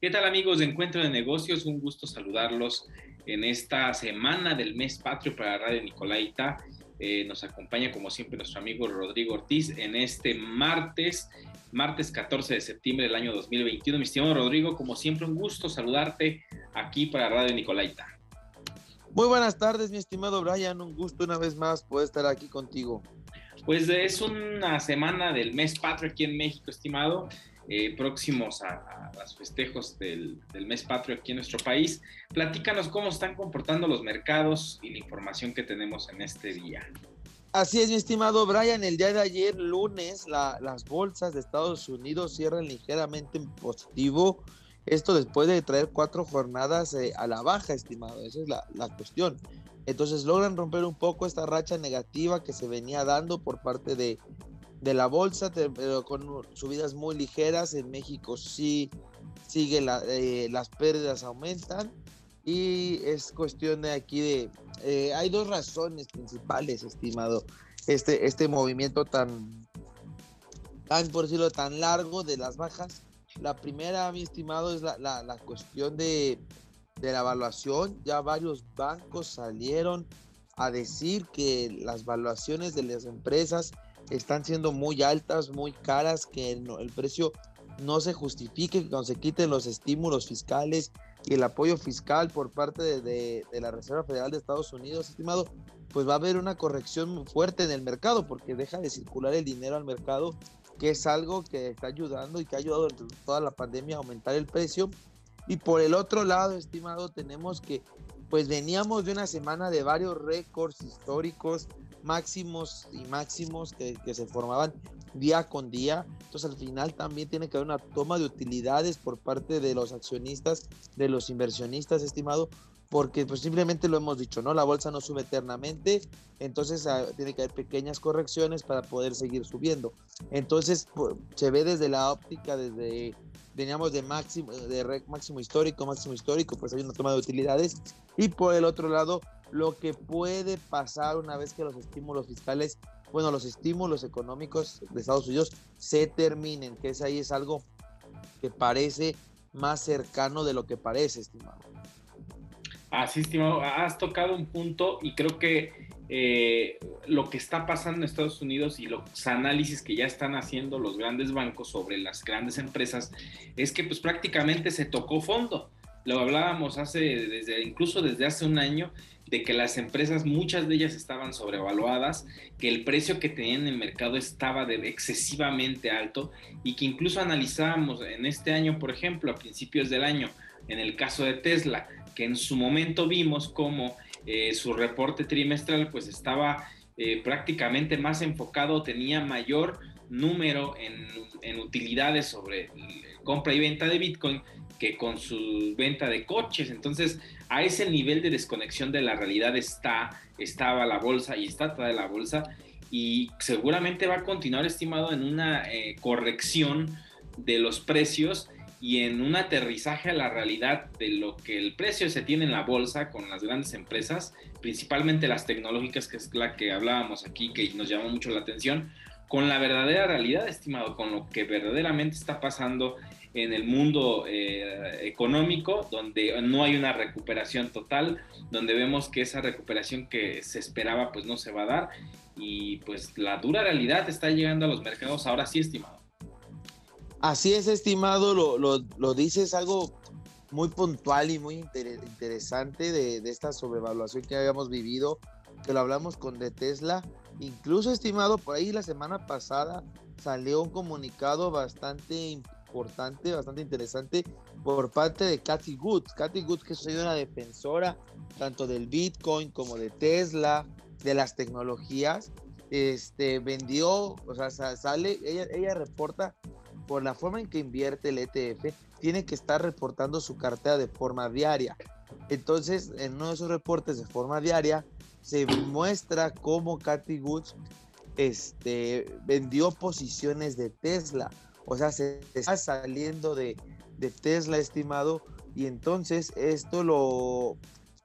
¿Qué tal amigos de Encuentro de Negocios? Un gusto saludarlos en esta semana del mes patrio para Radio Nicolaita. Eh, nos acompaña como siempre nuestro amigo Rodrigo Ortiz en este martes, martes 14 de septiembre del año 2021. Mi estimado Rodrigo, como siempre un gusto saludarte aquí para Radio Nicolaita. Muy buenas tardes, mi estimado Brian. Un gusto una vez más poder estar aquí contigo. Pues es una semana del mes patrio aquí en México, estimado. Eh, próximos a, los festejos del, mes patrio aquí en nuestro país. Platícanos cómo están comportando los mercados y la información que tenemos en este día. Así es, mi estimado Brian. El día de ayer, lunes, las bolsas de Estados Unidos cierran ligeramente en positivo. Esto después de traer cuatro jornadas eh, a la baja, estimado. Esa es la cuestión. Entonces logran romper un poco esta racha negativa que se venía dando por parte de, de la bolsa, pero con subidas muy ligeras. En México sí sigue eh, las pérdidas aumentan y es cuestión de aquí de eh, hay dos razones principales, estimado, este este movimiento tan tan por decirlo tan largo de las bajas. La primera, mi estimado, es la, la, la cuestión de, de la evaluación. Ya varios bancos salieron a decir que las valuaciones de las empresas están siendo muy altas, muy caras, que el, precio no se justifique, que cuando se quiten los estímulos fiscales y el apoyo fiscal por parte de, la Reserva Federal de Estados Unidos, estimado, pues va a haber una corrección muy fuerte en el mercado porque deja de circular el dinero al mercado, que es algo que está ayudando y que ha ayudado durante toda la pandemia a aumentar el precio. Y por el otro lado, estimado, tenemos que pues veníamos de una semana de varios récords históricos, máximos y máximos que, se formaban día con día. Entonces al final también tiene que haber una toma de utilidades por parte de los accionistas, de los inversionistas, estimado, porque pues simplemente lo hemos dicho, ¿no? La bolsa no sube eternamente, entonces ah, tiene que haber pequeñas correcciones para poder seguir subiendo. Entonces se ve desde la óptica, desde teníamos de máximo, de máximo histórico, máximo histórico, pues hay una toma de utilidades. Y por el otro lado, lo que puede pasar una vez que los estímulos fiscales, bueno, los estímulos económicos de Estados Unidos se terminen, que es ahí es algo que parece más cercano de lo que parece, estimado. Así, estimado, has tocado un punto y creo que eh, lo que está pasando en Estados Unidos y los análisis que ya están haciendo los grandes bancos sobre las grandes empresas es que pues prácticamente se tocó fondo. Lo hablábamos hace, desde, incluso desde hace un año, de que las empresas, muchas de ellas estaban sobrevaluadas, que el precio que tenían en el mercado estaba de excesivamente alto y que incluso analizábamos en este año, por ejemplo, a principios del año, en el caso de Tesla, que en su momento vimos como eh, su reporte trimestral pues estaba eh, prácticamente más enfocado, tenía mayor número en, utilidades sobre compra y venta de Bitcoin que con su venta de coches. Entonces, a ese nivel de desconexión de la realidad está, estaba la bolsa y está toda la bolsa y seguramente va a continuar estimado en una eh, corrección de los precios y en un aterrizaje a la realidad de lo que el precio se tiene en la bolsa con las grandes empresas, principalmente las tecnológicas, que es la que hablábamos aquí, que nos llamó mucho la atención, con la verdadera realidad, estimado, con lo que verdaderamente está pasando en el mundo eh, económico, donde no hay una recuperación total, donde vemos que esa recuperación que se esperaba pues no se va a dar y pues la dura realidad está llegando a los mercados ahora sí, estimado. Así es, estimado, lo, lo, lo dices algo muy puntual y muy interesante de, de, esta sobrevaluación que habíamos vivido, que lo hablamos con de Tesla. Incluso, estimado, por ahí la semana pasada salió un comunicado bastante importante, bastante interesante por parte de Cathy Woods. Cathy Woods, que es una defensora tanto del Bitcoin como de Tesla, de las tecnologías, este, vendió, o sea, sale, ella, ella reporta por la forma en que invierte el ETF, tiene que estar reportando su cartera de forma diaria. Entonces, en uno de esos reportes de forma diaria, se muestra cómo Cathy Woods este, vendió posiciones de Tesla. O sea, se está saliendo de, Tesla, estimado. Y entonces esto lo,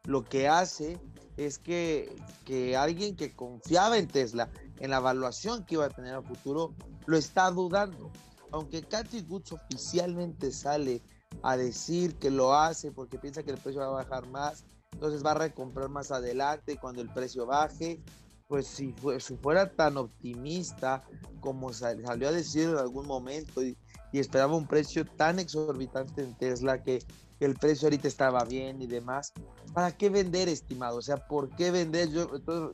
lo que hace es que, que alguien que confiaba en Tesla, en la evaluación que iba a tener a futuro, lo está dudando. Aunque Cathy Woods oficialmente sale a decir que lo hace porque piensa que el precio va a bajar más, entonces va a recomprar más adelante cuando el precio baje. Pues si, fuera tan optimista como salió a decir en algún momento y esperaba un precio tan exorbitante en Tesla que el precio ahorita estaba bien y demás. ¿Para qué vender, estimado? O sea, ¿por qué vender? Yo,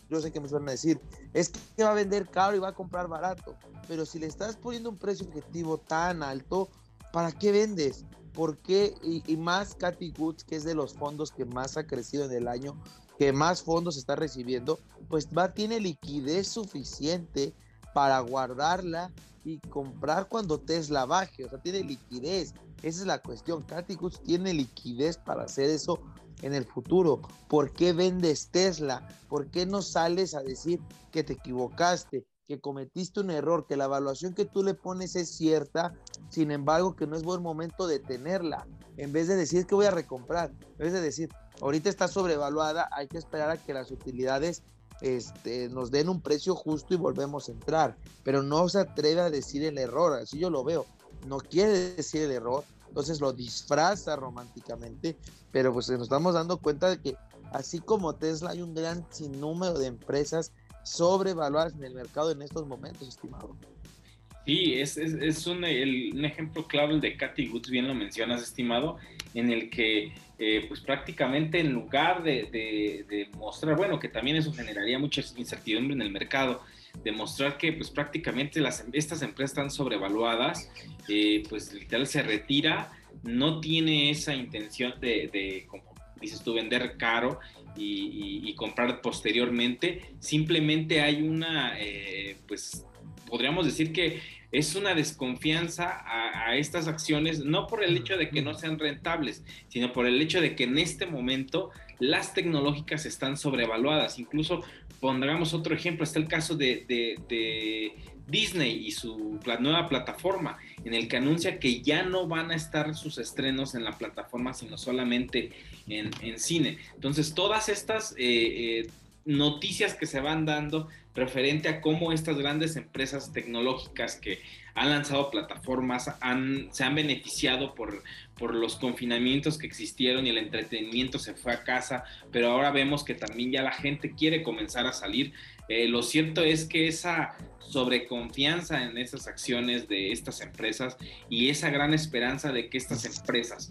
yo sé que me suelen decir, es que va a vender caro y va a comprar barato. Pero si le estás poniendo un precio objetivo tan alto, ¿para qué vendes? ¿Por qué? Y, más Cathy Goods, que es de los fondos que más ha crecido en el año, que más fondos está recibiendo, pues va, tiene liquidez suficiente para guardarla y comprar cuando Tesla baje. O sea, tiene liquidez. Esa es la cuestión. Cathy tiene liquidez para hacer eso en el futuro. ¿Por qué vendes Tesla? ¿Por qué no sales a decir que te equivocaste, que cometiste un error, que la evaluación que tú le pones es cierta, sin embargo que no es buen momento de tenerla? En vez de decir que voy a recomprar, en vez de decir, ahorita está sobrevaluada, hay que esperar a que las utilidades este, nos den un precio justo y volvemos a entrar. Pero no se atreve a decir el error, así yo lo veo no quiere decir el error, entonces lo disfraza románticamente, pero pues nos estamos dando cuenta de que así como Tesla hay un gran sinnúmero de empresas sobrevaluadas en el mercado en estos momentos, estimado. Sí, es, un, ejemplo clave de Cathy Woods, bien lo mencionas, estimado, en el que eh, pues prácticamente en lugar de, de, mostrar, bueno, que también eso generaría mucha incertidumbre en el mercado, demostrar que pues prácticamente las, estas empresas están sobrevaluadas, eh, pues literal se retira, no tiene esa intención de, como dices tú, vender caro y, comprar posteriormente, simplemente hay una, eh, pues podríamos decir que es una desconfianza a, a, estas acciones, no por el hecho de que no sean rentables, sino por el hecho de que en este momento las tecnológicas están sobrevaluadas. Incluso pondremos otro ejemplo, está el caso de, Disney y su nueva plataforma, en el que anuncia que ya no van a estar sus estrenos en la plataforma, sino solamente en, cine. Entonces, todas estas eh, eh, noticias que se van dando referente a cómo estas grandes empresas tecnológicas que han lanzado plataformas, se han beneficiado por, por los confinamientos que existieron y el entretenimiento se fue a casa, pero ahora vemos que también ya la gente quiere comenzar a salir. Eh, lo cierto es que esa sobreconfianza en esas acciones de estas empresas y esa gran esperanza de que estas empresas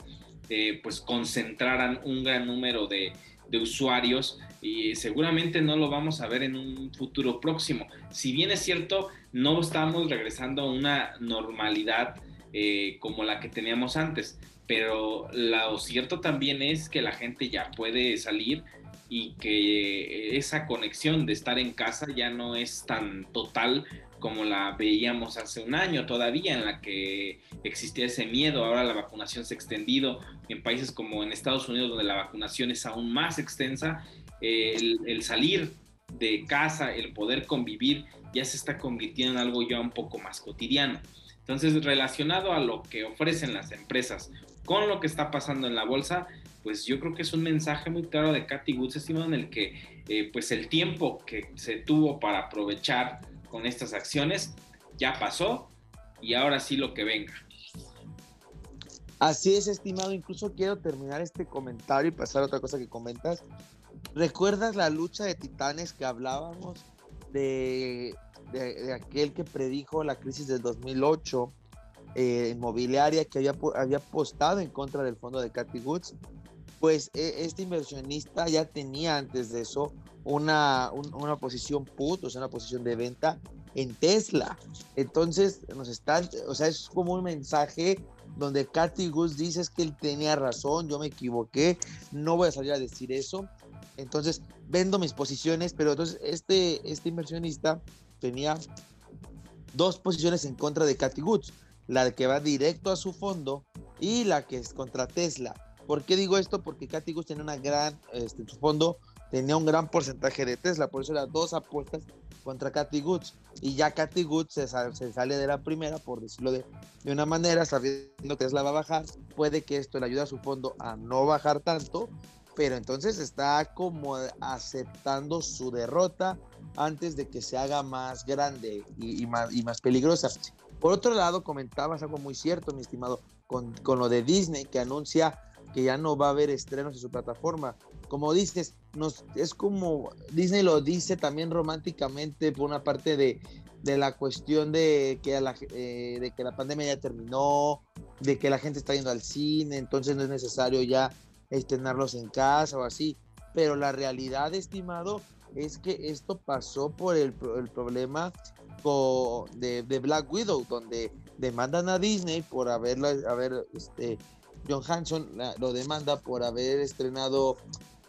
eh, pues concentraran un gran número de, de usuarios y seguramente no lo vamos a ver en un futuro próximo. Si bien es cierto, no estamos regresando a una normalidad eh, como la que teníamos antes, pero lo cierto también es que la gente ya puede salir y que esa conexión de estar en casa ya no es tan total como la veíamos hace un año todavía, en la que existía ese miedo. Ahora la vacunación se ha extendido en países como en Estados Unidos, donde la vacunación es aún más extensa. El, salir de casa, el poder convivir, ya se está convirtiendo en algo ya un poco más cotidiano. Entonces, relacionado a lo que ofrecen las empresas con lo que está pasando en la bolsa, pues yo creo que es un mensaje muy claro de Cathy Woods, estimado, en el que eh, pues el tiempo que se tuvo para aprovechar con estas acciones ya pasó y ahora sí lo que venga. Así es, estimado. Incluso quiero terminar este comentario y pasar a otra cosa que comentas. ¿Recuerdas la lucha de titanes que hablábamos de, de, aquel que predijo la crisis del 2008 eh, inmobiliaria que había, había apostado en contra del fondo de Cathy Woods? Pues e, este inversionista ya tenía antes de eso una, una posición put, o sea, una posición de venta en Tesla. Entonces, nos están, o sea, es como un mensaje donde Cathy Gus dice que él tenía razón, yo me equivoqué, no voy a salir a decir eso. Entonces, vendo mis posiciones, pero entonces este, este inversionista tenía dos posiciones en contra de Cathy Goods, la que va directo a su fondo y la que es contra Tesla. ¿Por qué digo esto? Porque Cathy Goods tiene una gran, este, su fondo tenía un gran porcentaje de Tesla, por eso eran dos apuestas contra Cathy Goods. Y ya Cathy Goods se, sale de la primera, por decirlo de, de, una manera, sabiendo que Tesla va a bajar. Puede que esto le ayude a su fondo a no bajar tanto, pero entonces está como aceptando su derrota antes de que se haga más grande y, más, y más peligrosa. Por otro lado, comentabas algo muy cierto, mi estimado, con, con lo de Disney que anuncia que ya no va a haber estrenos en su plataforma. Como dices, es como Disney lo dice también románticamente por una parte de, de la cuestión de que, la, eh, de que la pandemia ya terminó, de que la gente está yendo al cine, entonces no es necesario ya estrenarlos en casa o así. Pero la realidad, estimado, es que esto pasó por el, el problema de, de, Black Widow, donde demandan a Disney por haberla, haber, este, John Hanson lo demanda por haber estrenado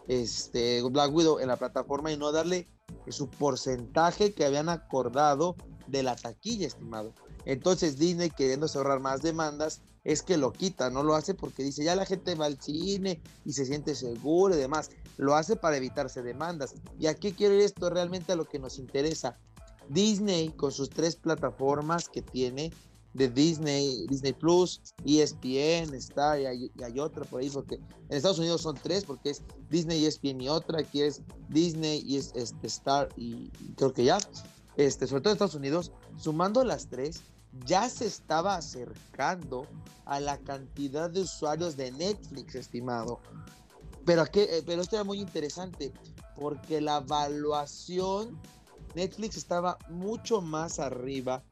este, Black Widow en la plataforma y no darle su porcentaje que habían acordado de la taquilla, estimado. Entonces Disney, queriendo ahorrar más demandas, es que lo quita, no lo hace porque dice, ya la gente va al cine y se siente seguro y demás. Lo hace para evitarse demandas. ¿Y a qué quiero ir esto realmente a lo que nos interesa? Disney, con sus tres plataformas que tiene, de Disney, Disney Plus, ESPN, Star y hay, otra por ahí, porque en Estados Unidos son tres, porque es Disney, ESPN y otra, aquí es Disney y es este, Star y creo que ya, este, sobre todo en Estados Unidos, sumando las tres, ya se estaba acercando a la cantidad de usuarios de Netflix, estimado. Pero, eh, pero esto era muy interesante, porque la evaluación, Netflix estaba mucho más arriba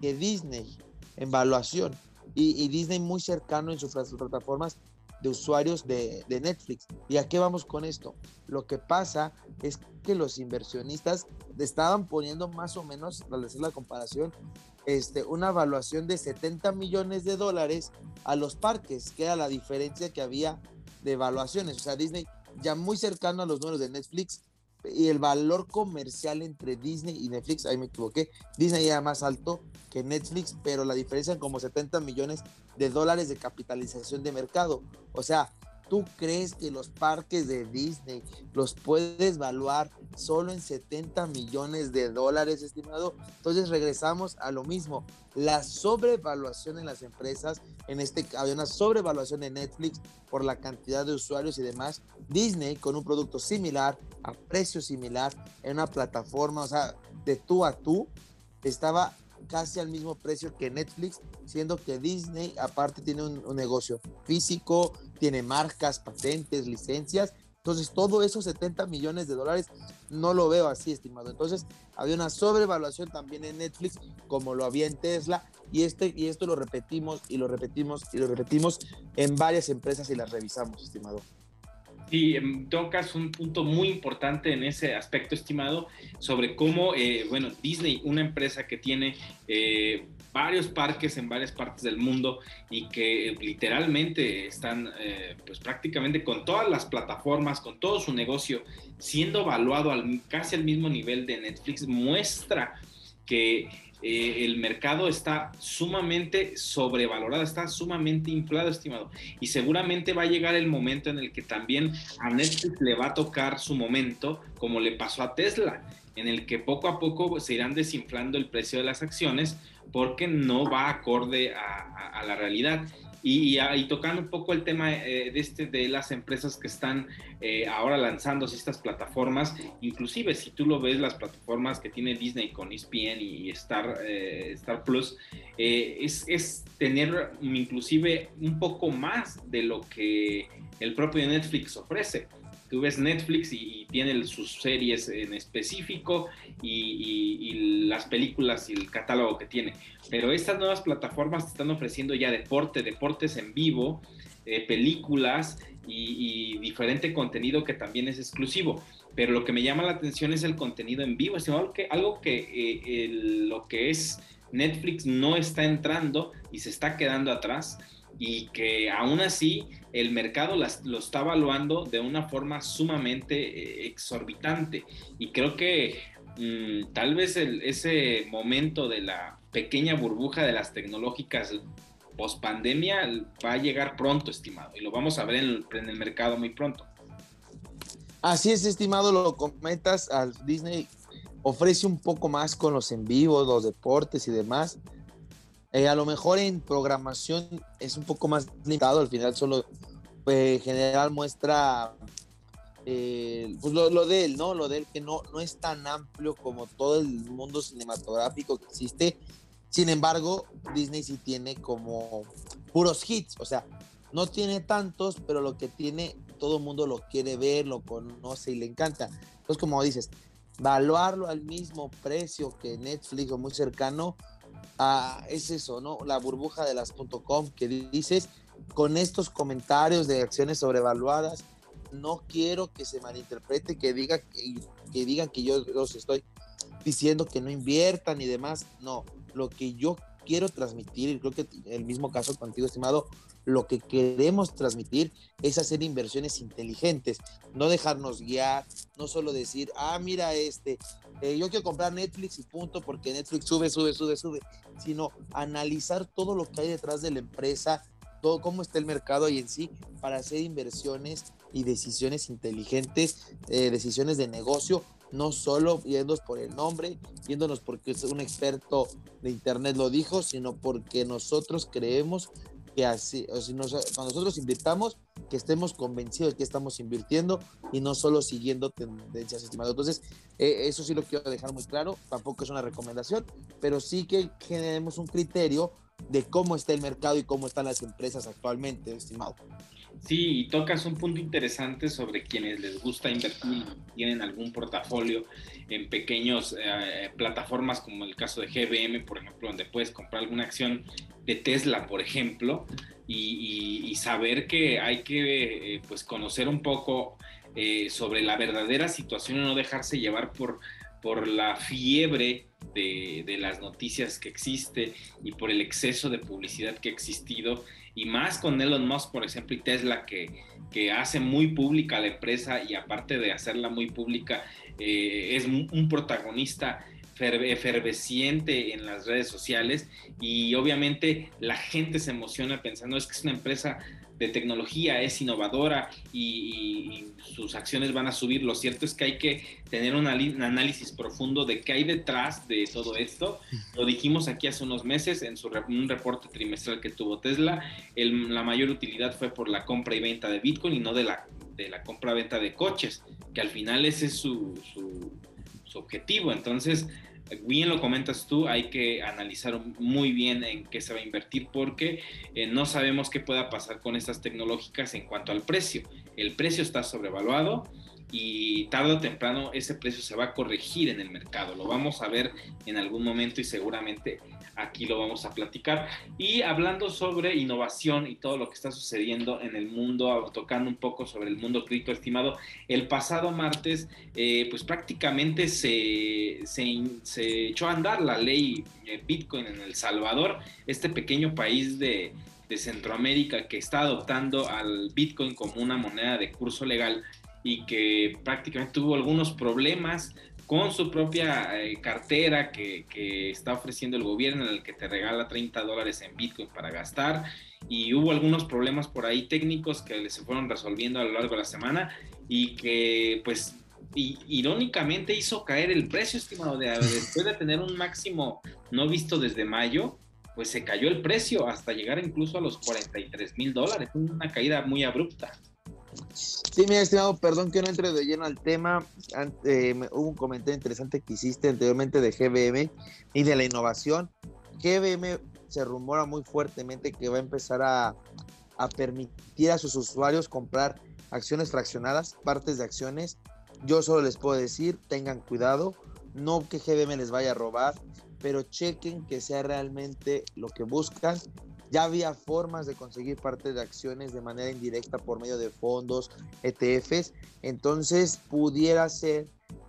que Disney en valuación. Y, Disney muy cercano en sus plataformas de usuarios de, Netflix. ¿Y a qué vamos con esto? Lo que pasa es que los inversionistas estaban poniendo más o menos, al hacer la comparación, este, una evaluación de 70 millones de dólares a los parques, que era la diferencia que había de evaluaciones. O sea, Disney ya muy cercano a los números de Netflix y el valor comercial entre Disney y Netflix, ahí me equivoqué, Disney era más alto que Netflix, pero la diferencia es como 70 millones de dólares de capitalización de mercado. O sea, ¿tú crees que los parques de Disney los puedes evaluar solo en 70 millones de dólares, estimado? Entonces regresamos a lo mismo, la sobrevaluación en las empresas, en este había una sobrevaluación en Netflix por la cantidad de usuarios y demás. Disney con un producto similar, a precio similar, en una plataforma, o sea, de tú a tú, estaba casi al mismo precio que Netflix, siendo que Disney aparte tiene un, negocio físico, tiene marcas, patentes, licencias. Entonces, todo esos 70 millones de dólares no lo veo así, estimado. Entonces, había una sobrevaluación también en Netflix, como lo había en Tesla, y, este, y esto lo repetimos y lo repetimos y lo repetimos en varias empresas y las revisamos, estimado. Y em, tocas un punto muy importante en ese aspecto, estimado, sobre cómo, eh, bueno, Disney, una empresa que tiene eh, varios parques en varias partes del mundo y que literalmente están, eh, pues prácticamente con todas las plataformas, con todo su negocio, siendo evaluado al, casi al mismo nivel de Netflix, muestra que eh, el mercado está sumamente sobrevalorado, está sumamente inflado, estimado. Y seguramente va a llegar el momento en el que también a Netflix le va a tocar su momento, como le pasó a Tesla, en el que poco a poco se irán desinflando el precio de las acciones porque no va acorde a la realidad. Y, tocando un poco el tema eh, de, este, de las empresas que están eh, ahora lanzando estas plataformas, inclusive si tú lo ves, las plataformas que tiene Disney con ESPN y Star, eh, Star Plus, es, es, tener inclusive un poco más de lo que el propio Netflix ofrece tú ves Netflix y, tiene sus series en específico y, las películas y el catálogo que tiene. Pero estas nuevas plataformas te están ofreciendo ya deporte, deportes en vivo, eh, películas y, diferente contenido que también es exclusivo. Pero lo que me llama la atención es el contenido en vivo, es algo que, algo que eh, lo que es Netflix no está entrando y se está quedando atrás y que aún así el mercado lo está evaluando de una forma sumamente eh, exorbitante. Y creo que mm, tal vez ese momento de la pequeña burbuja de las tecnológicas post pandemia va a llegar pronto, estimado, y lo vamos a ver en el, mercado muy pronto. Así es, estimado, lo comentas, al Disney ofrece un poco más con los en vivos, los deportes y demás eh, a lo mejor en programación es un poco más limitado, al final solo eh, general muestra eh, pues lo, de él, ¿no? Lo de él que no, no es tan amplio como todo el mundo cinematográfico que existe. Sin embargo, Disney sí tiene como puros hits, o sea, no tiene tantos, pero lo que tiene, todo el mundo lo quiere ver, lo conoce y le encanta. Entonces, como dices, valuarlo al mismo precio que Netflix o muy cercano, a, es eso, ¿no? La burbuja de las .com que dices, con estos comentarios de acciones sobrevaluadas, no quiero que se malinterprete, que, diga, que, digan que yo los estoy diciendo que no inviertan y demás. No, lo que yo quiero transmitir, y creo que el mismo caso contigo, estimado, lo que queremos transmitir es hacer inversiones inteligentes, no dejarnos guiar, no solo decir, ah, mira este, eh, yo quiero comprar Netflix y punto, porque Netflix sube, sube, sube, sube, sino analizar todo lo que hay detrás de la empresa, todo cómo está el mercado y en sí, para hacer inversiones y decisiones inteligentes, eh, decisiones de negocio, no solo yéndonos por el nombre, yéndonos porque un experto de Internet lo dijo, sino porque nosotros creemos que así, o si cuando nosotros invirtamos, que estemos convencidos de que estamos invirtiendo y no solo siguiendo tendencias estimadas. Entonces, eh, eso sí lo quiero dejar muy claro, tampoco es una recomendación, pero sí que generemos un criterio de cómo está el mercado y cómo están las empresas actualmente, estimado. Sí, y tocas un punto interesante sobre quienes les gusta invertir, tienen algún portafolio en pequeños eh, plataformas como el caso de GBM, por ejemplo, donde puedes comprar alguna acción de Tesla, por ejemplo, y, saber que hay que eh, pues conocer un poco eh, sobre la verdadera situación y no dejarse llevar por, por la fiebre de, las noticias que existe y por el exceso de publicidad que ha existido y más con Elon Musk, por ejemplo, y Tesla, que, que hace muy pública la empresa y aparte de hacerla muy pública, eh, es un protagonista efervesciente en las redes sociales y obviamente la gente se emociona pensando es que es una empresa de tecnología, es innovadora y, sus acciones van a subir. Lo cierto es que hay que tener un, análisis profundo de qué hay detrás de todo esto. Lo dijimos aquí hace unos meses en su, un reporte trimestral que tuvo Tesla. la mayor utilidad fue por la compra y venta de Bitcoin y no de la, de la compra-venta de coches, que al final ese es su, su, su objetivo. Entonces, bien lo comentas tú, hay que analizar muy bien en qué se va a invertir porque eh, no sabemos qué pueda pasar con estas tecnológicas en cuanto al precio. El precio está sobrevaluado y tarde o temprano ese precio se va a corregir en el mercado. Lo vamos a ver en algún momento y seguramente aquí lo vamos a platicar. Y hablando sobre innovación y todo lo que está sucediendo en el mundo, tocando un poco sobre el mundo cripto estimado, el pasado martes, eh, pues prácticamente se, se, echó a andar la ley eh, Bitcoin en El Salvador, este pequeño país de, de Centroamérica que está adoptando al Bitcoin como una moneda de curso legal y que prácticamente tuvo algunos problemas con su propia eh, cartera que, está ofreciendo el gobierno en el que te regala 30 dólares en Bitcoin para gastar y hubo algunos problemas por ahí técnicos que se fueron resolviendo a lo largo de la semana y que pues irónicamente hizo caer el precio estimado. De después de tener un máximo no visto desde mayo pues se cayó el precio hasta llegar incluso a los 43 mil dólares una caída muy abrupta Sí, mi estimado, perdón que no entre de lleno al tema. Eh, hubo un comentario interesante que hiciste anteriormente de GBM y de la innovación. GBM se rumora muy fuertemente que va a empezar a, a permitir a sus usuarios comprar acciones fraccionadas, partes de acciones. Yo solo les puedo decir, tengan cuidado, no que GBM les vaya a robar, pero chequen que sea realmente lo que buscan ya había formas de conseguir parte de acciones de manera indirecta por medio de fondos, ETFs, entonces pudiera ser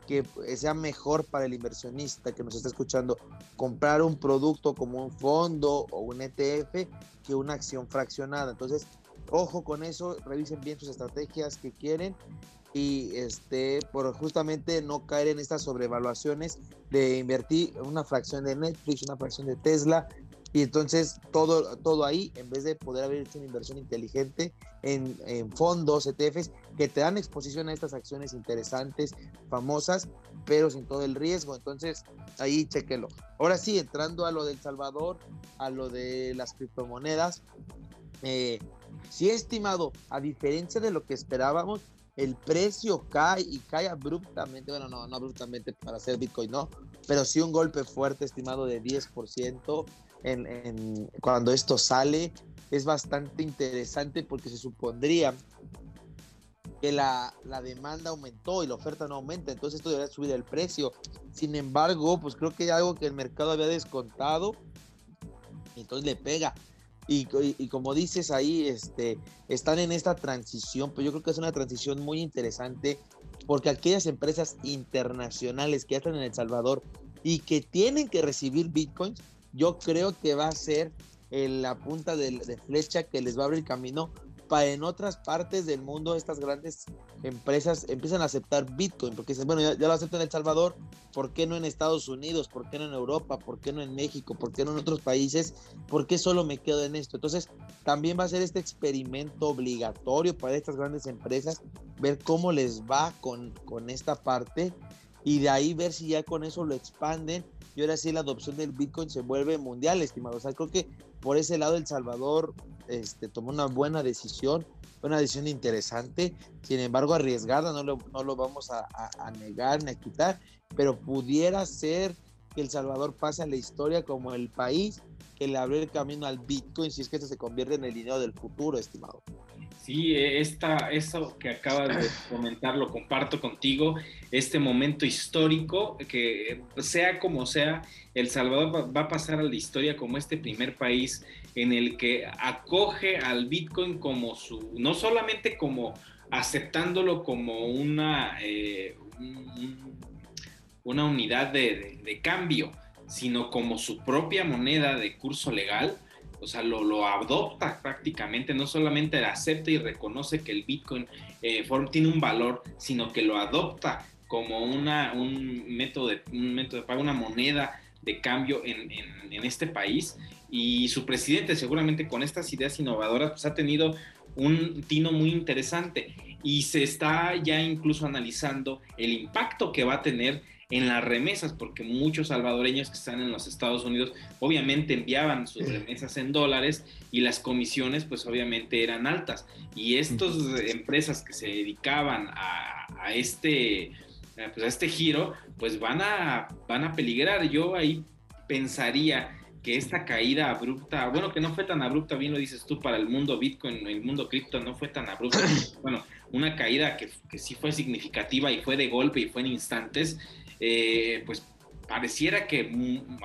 que sea mejor para el inversionista que nos está escuchando comprar un producto como un fondo o un ETF que una acción fraccionada. Entonces, ojo con eso, revisen bien sus estrategias que quieren y este por justamente no caer en estas sobrevaluaciones de invertir una fracción de Netflix, una fracción de Tesla y entonces todo, todo ahí, en vez de poder haber hecho una inversión inteligente en, fondos, ETFs, que te dan exposición a estas acciones interesantes, famosas, pero sin todo el riesgo. Entonces, ahí chequelo. Ahora sí, entrando a lo del Salvador, a lo de las criptomonedas, eh, sí, estimado, a diferencia de lo que esperábamos, el precio cae y cae abruptamente, bueno, no, no abruptamente para hacer Bitcoin, no, pero sí un golpe fuerte, estimado de 10% en, en, cuando esto sale, es bastante interesante porque se supondría que la, la, demanda aumentó y la oferta no aumenta, entonces esto debería subir el precio. Sin embargo, pues creo que hay algo que el mercado había descontado, entonces le pega. Y, y, como dices ahí, este, están en esta transición, pues yo creo que es una transición muy interesante porque aquellas empresas internacionales que ya están en El Salvador y que tienen que recibir bitcoins, yo creo que va a ser la punta de, flecha que les va a abrir camino para en otras partes del mundo estas grandes empresas empiezan a aceptar Bitcoin, porque dicen, bueno, ya, lo aceptan en El Salvador, ¿por qué no en Estados Unidos? ¿Por qué no en Europa? ¿Por qué no en México? ¿Por qué no en otros países? ¿Por qué solo me quedo en esto? Entonces, también va a ser este experimento obligatorio para estas grandes empresas, ver cómo les va con, con esta parte y de ahí ver si ya con eso lo expanden y ahora sí la adopción del Bitcoin se vuelve mundial, estimado. O sea, creo que por ese lado El Salvador este, tomó una buena decisión, una decisión interesante, sin embargo arriesgada, no lo, no lo vamos a, a, negar ni a quitar, pero pudiera ser que El Salvador pase a la historia como el país que le abrió el camino al Bitcoin si es que esto se convierte en el dinero del futuro, estimado. Sí, esta, eso que acabas de comentar lo comparto contigo, este momento histórico, que sea como sea, El Salvador va a pasar a la historia como este primer país en el que acoge al Bitcoin como su, no solamente como aceptándolo como una, eh, una unidad de cambio, sino como su propia moneda de curso legal o sea, lo, lo adopta prácticamente, no solamente acepta y reconoce que el Bitcoin eh, tiene un valor, sino que lo adopta como una, un, método de, un método de pago, una moneda de cambio en, en, este país. Y su presidente seguramente con estas ideas innovadoras pues ha tenido un tino muy interesante y se está ya incluso analizando el impacto que va a tener en las remesas, porque muchos salvadoreños que están en los Estados Unidos obviamente enviaban sus remesas en dólares y las comisiones pues obviamente eran altas. Y estas empresas que se dedicaban a, este, pues, a este giro pues van a, van a peligrar. Yo ahí pensaría que esta caída abrupta, bueno, que no fue tan abrupta, bien lo dices tú, para el mundo Bitcoin, el mundo cripto no fue tan abrupta, bueno, una caída que, que, sí fue significativa y fue de golpe y fue en instantes, eh, pues pareciera que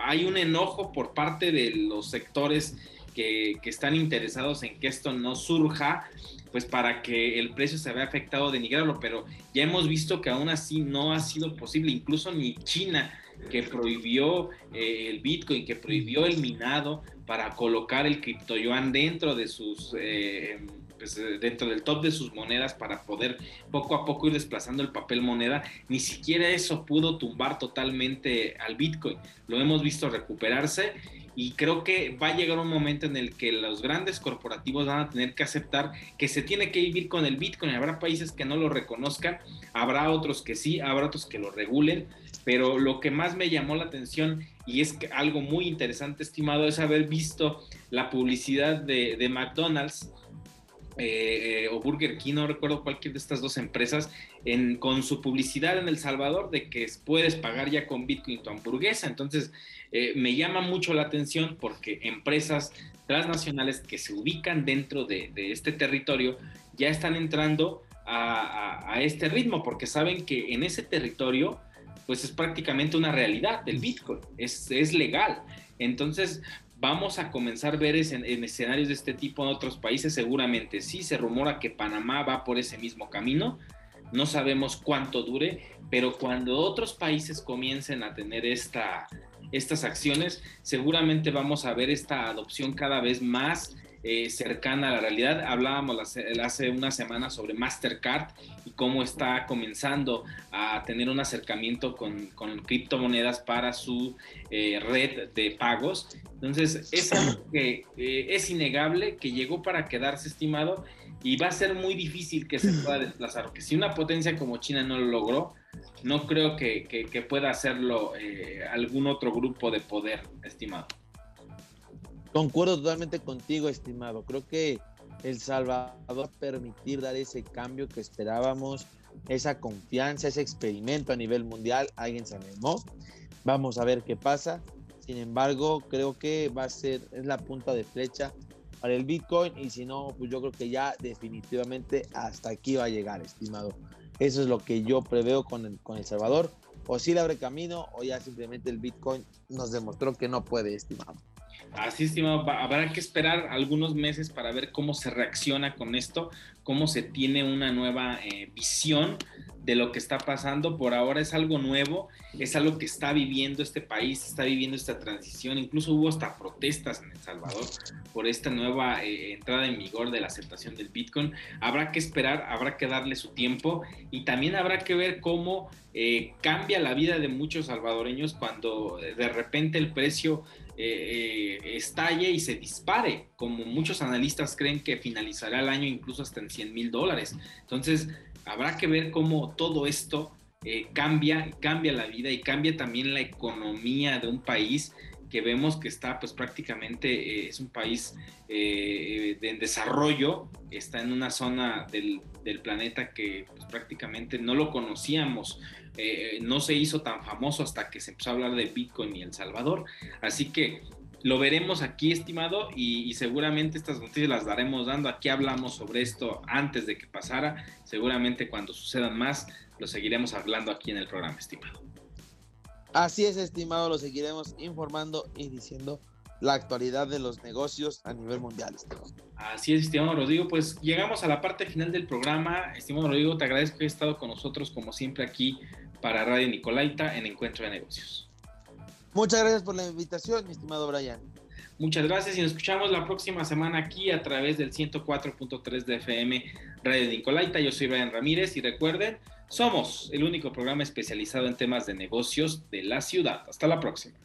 hay un enojo por parte de los sectores que, están interesados en que esto no surja, pues para que el precio se vea afectado, denigrarlo, pero ya hemos visto que aún así no ha sido posible, incluso ni China, que prohibió eh, el Bitcoin, que prohibió el minado para colocar el criptoyuan dentro de sus... Eh, pues, eh, dentro del top de sus monedas para poder poco a poco ir desplazando el papel moneda, ni siquiera eso pudo tumbar totalmente al Bitcoin. Lo hemos visto recuperarse y creo que va a llegar un momento en el que los grandes corporativos van a tener que aceptar que se tiene que vivir con el Bitcoin. Habrá países que no lo reconozcan, habrá otros que sí, habrá otros que lo regulen, pero lo que más me llamó la atención y es que algo muy interesante, estimado, es haber visto la publicidad de, de McDonald's eh, o Burger King, no recuerdo cualquier de estas dos empresas, en, con su publicidad en El Salvador de que puedes pagar ya con Bitcoin tu hamburguesa. Entonces, eh, me llama mucho la atención porque empresas transnacionales que se ubican dentro de, este territorio ya están entrando a, este ritmo porque saben que en ese territorio pues es prácticamente una realidad del Bitcoin, es, es legal. Entonces, vamos a comenzar a ver en, escenarios de este tipo en otros países, seguramente sí, se rumora que Panamá va por ese mismo camino, no sabemos cuánto dure, pero cuando otros países comiencen a tener esta, estas acciones, seguramente vamos a ver esta adopción cada vez más eh, cercana a la realidad. Hablábamos hace una semana sobre Mastercard y cómo está comenzando a tener un acercamiento con, criptomonedas para su eh, red de pagos. Entonces, es algo que eh, es innegable, que llegó para quedarse estimado y va a ser muy difícil que se pueda desplazar, porque si una potencia como China no lo logró, no creo que, pueda hacerlo algún otro grupo de poder, estimado. Concuerdo totalmente contigo, estimado. Creo que El Salvador permitir dar ese cambio que esperábamos, esa confianza, ese experimento a nivel mundial. Alguien se animó. Vamos a ver qué pasa. Sin embargo, creo que va a ser, es la punta de flecha para el Bitcoin y si no, pues yo creo que ya definitivamente hasta aquí va a llegar, estimado. Eso es lo que yo preveo con el, con el Salvador. O si le abre camino o ya simplemente el Bitcoin nos demostró que no puede, estimado. Así, estimado, habrá que esperar algunos meses para ver cómo se reacciona con esto, cómo se tiene una nueva eh, visión de lo que está pasando. Por ahora es algo nuevo, es algo que está viviendo este país, está viviendo esta transición. Incluso hubo hasta protestas en El Salvador por esta nueva eh, entrada en vigor de la aceptación del Bitcoin. Habrá que esperar, habrá que darle su tiempo y también habrá que ver cómo eh, cambia la vida de muchos salvadoreños cuando de repente el precio eh, estalle y se dispare, como muchos analistas creen que finalizará el año incluso hasta en 100 mil dólares. Entonces, habrá que ver cómo todo esto eh, cambia, cambia la vida y cambia también la economía de un país que vemos que está pues prácticamente, eh, es un país eh, en desarrollo, está en una zona del, planeta que pues, prácticamente no lo conocíamos, no se hizo tan famoso hasta que se empezó a hablar de Bitcoin y El Salvador, así que lo veremos aquí, estimado, y, seguramente estas noticias las daremos dando. Aquí hablamos sobre esto antes de que pasara. Seguramente cuando sucedan más, lo seguiremos hablando aquí en el programa, estimado. Así es, estimado, lo seguiremos informando y diciendo la actualidad de los negocios a nivel mundial. Estimado. Así es, estimado Rodrigo. Pues llegamos a la parte final del programa. Estimado Rodrigo, te agradezco que hayas estado con nosotros, como siempre, aquí para Radio Nicolaita en Encuentro de Negocios. Muchas gracias por la invitación, mi estimado Brian. Muchas gracias y nos escuchamos la próxima semana aquí a través del 104.3 de FM Radio Nicolaita. Yo soy Brian Ramírez y recuerden, somos el único programa especializado en temas de negocios de la ciudad. Hasta la próxima.